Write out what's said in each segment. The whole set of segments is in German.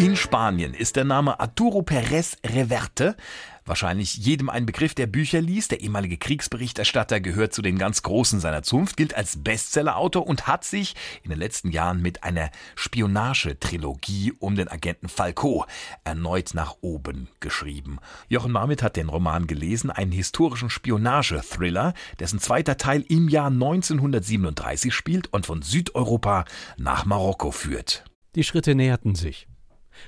In Spanien ist der Name Arturo Pérez Reverte wahrscheinlich jedem ein Begriff, der Bücher liest. Der ehemalige Kriegsberichterstatter gehört zu den ganz Großen seiner Zunft, gilt als Bestsellerautor und hat sich in den letzten Jahren mit einer Spionagetrilogie um den Agenten Falco erneut nach oben geschrieben. Jochen Marmit hat den Roman gelesen, einen historischen Spionage-Thriller, dessen zweiter Teil im Jahr 1937 spielt und von Südeuropa nach Marokko führt. Die Schritte näherten sich.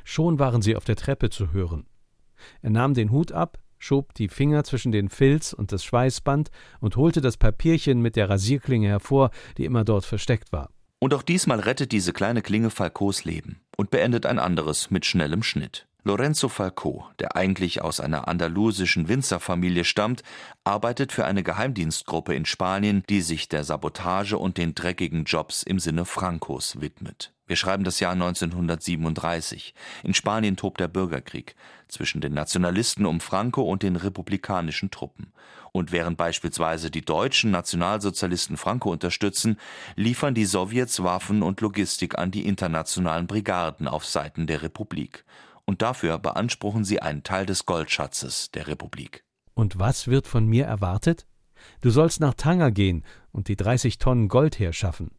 Schon waren sie auf der Treppe zu hören. Er nahm den Hut ab, schob die Finger zwischen den Filz und das Schweißband und holte das Papierchen mit der Rasierklinge hervor, die immer dort versteckt war. Und auch diesmal rettet diese kleine Klinge Falcos Leben und beendet ein anderes mit schnellem Schnitt. Lorenzo Falco, der eigentlich aus einer andalusischen Winzerfamilie stammt, arbeitet für eine Geheimdienstgruppe in Spanien, die sich der Sabotage und den dreckigen Jobs im Sinne Francos widmet. Wir schreiben das Jahr 1937. In Spanien tobt der Bürgerkrieg zwischen den Nationalisten um Franco und den republikanischen Truppen. Und während beispielsweise die deutschen Nationalsozialisten Franco unterstützen, liefern die Sowjets Waffen und Logistik an die internationalen Brigaden auf Seiten der Republik und dafür beanspruchen sie einen Teil des Goldschatzes der Republik. Und was wird von mir erwartet? Du sollst nach Tanger gehen und die 30 Tonnen Gold herschaffen.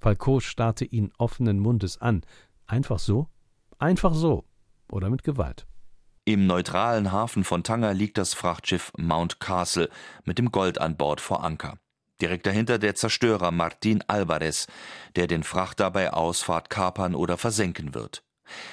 Falco starrte ihn offenen Mundes an. Einfach so? Einfach so. Oder mit Gewalt. Im neutralen Hafen von Tanger liegt das Frachtschiff Mount Castle mit dem Gold an Bord vor Anker. Direkt dahinter der Zerstörer Martin Alvarez, der den Frachter bei Ausfahrt kapern oder versenken wird.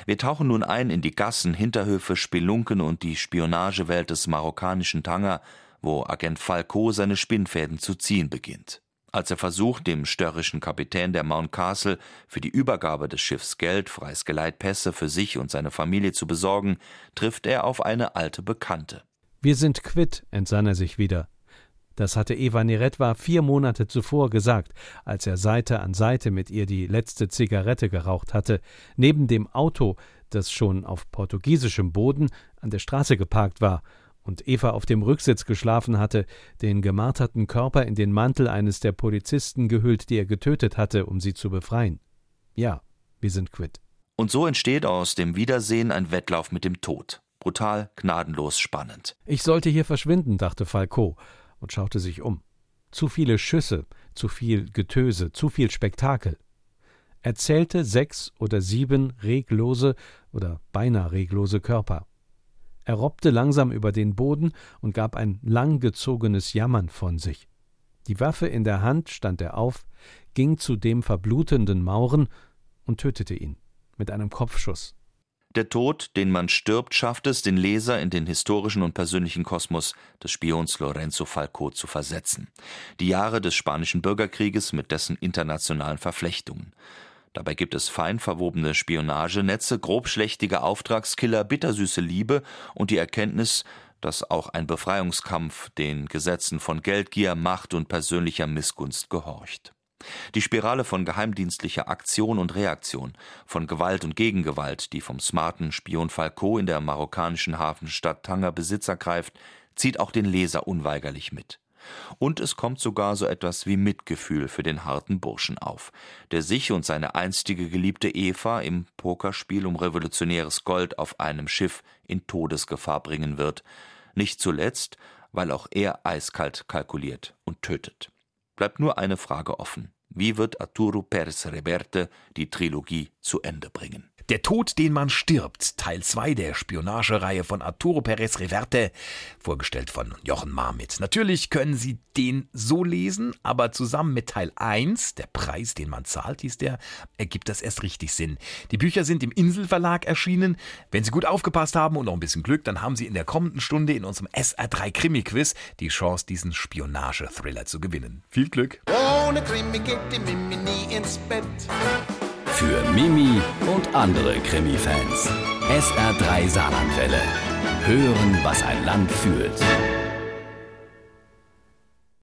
Wir tauchen nun ein in die Gassen, Hinterhöfe, Spelunken und die Spionagewelt des marokkanischen Tanger, wo Agent Falco seine Spinnfäden zu ziehen beginnt. Als er versucht, dem störrischen Kapitän der Mount Castle für die Übergabe des Schiffs Geld, freies Geleit, Pässe für sich und seine Familie zu besorgen, trifft er auf eine alte Bekannte. Wir sind quitt, entsann er sich wieder. Das hatte Eva Neretva vier Monate zuvor gesagt, als er Seite an Seite mit ihr die letzte Zigarette geraucht hatte, neben dem Auto, das schon auf portugiesischem Boden an der Straße geparkt war und Eva auf dem Rücksitz geschlafen hatte, den gemarterten Körper in den Mantel eines der Polizisten gehüllt, die er getötet hatte, um sie zu befreien. Ja, wir sind quitt. Und so entsteht aus dem Wiedersehen ein Wettlauf mit dem Tod. Brutal, gnadenlos, spannend. Ich sollte hier verschwinden, dachte Falco und schaute sich um. Zu viele Schüsse, zu viel Getöse, zu viel Spektakel. Er zählte sechs oder sieben reglose oder beinahe reglose Körper. Er robbte langsam über den Boden und gab ein langgezogenes Jammern von sich. Die Waffe in der Hand stand er auf, ging zu dem verblutenden Mauren und tötete ihn mit einem Kopfschuss. Der Tod, den man stirbt, schafft es, den Leser in den historischen und persönlichen Kosmos des Spions Lorenzo Falco zu versetzen. Die Jahre des spanischen Bürgerkrieges mit dessen internationalen Verflechtungen. Dabei gibt es fein verwobene Spionagenetze, grobschlächtige Auftragskiller, bittersüße Liebe und die Erkenntnis, dass auch ein Befreiungskampf den Gesetzen von Geldgier, Macht und persönlicher Missgunst gehorcht. Die Spirale von geheimdienstlicher Aktion und Reaktion, von Gewalt und Gegengewalt, die vom smarten Spion Falco in der marokkanischen Hafenstadt Tanger Besitz ergreift, zieht auch den Leser unweigerlich mit. Und es kommt sogar so etwas wie Mitgefühl für den harten Burschen auf, der sich und seine einstige Geliebte Eva im Pokerspiel um revolutionäres Gold auf einem Schiff in Todesgefahr bringen wird, nicht zuletzt, weil auch er eiskalt kalkuliert und tötet. Bleibt nur eine Frage offen. Wie wird Arturo Pérez Reverte die Trilogie zu Ende bringen? Der Tod, den man stirbt, Teil 2 der Spionagereihe von Arturo Pérez Reverte, vorgestellt von Jochen Marmit. Natürlich können Sie den so lesen, aber zusammen mit Teil 1, der Preis, den man zahlt, hieß der, ergibt das erst richtig Sinn. Die Bücher sind im Inselverlag erschienen. Wenn Sie gut aufgepasst haben und noch ein bisschen Glück, dann haben Sie in der kommenden Stunde in unserem SR3 Krimi-Quiz die Chance, diesen Spionage-Thriller zu gewinnen. Viel Glück! Ohne Krimi geht die Mimi nie ins Bett. Für Mimi und andere Krimi-Fans. SR3 Saarlandwelle. Hören, was ein Land fühlt.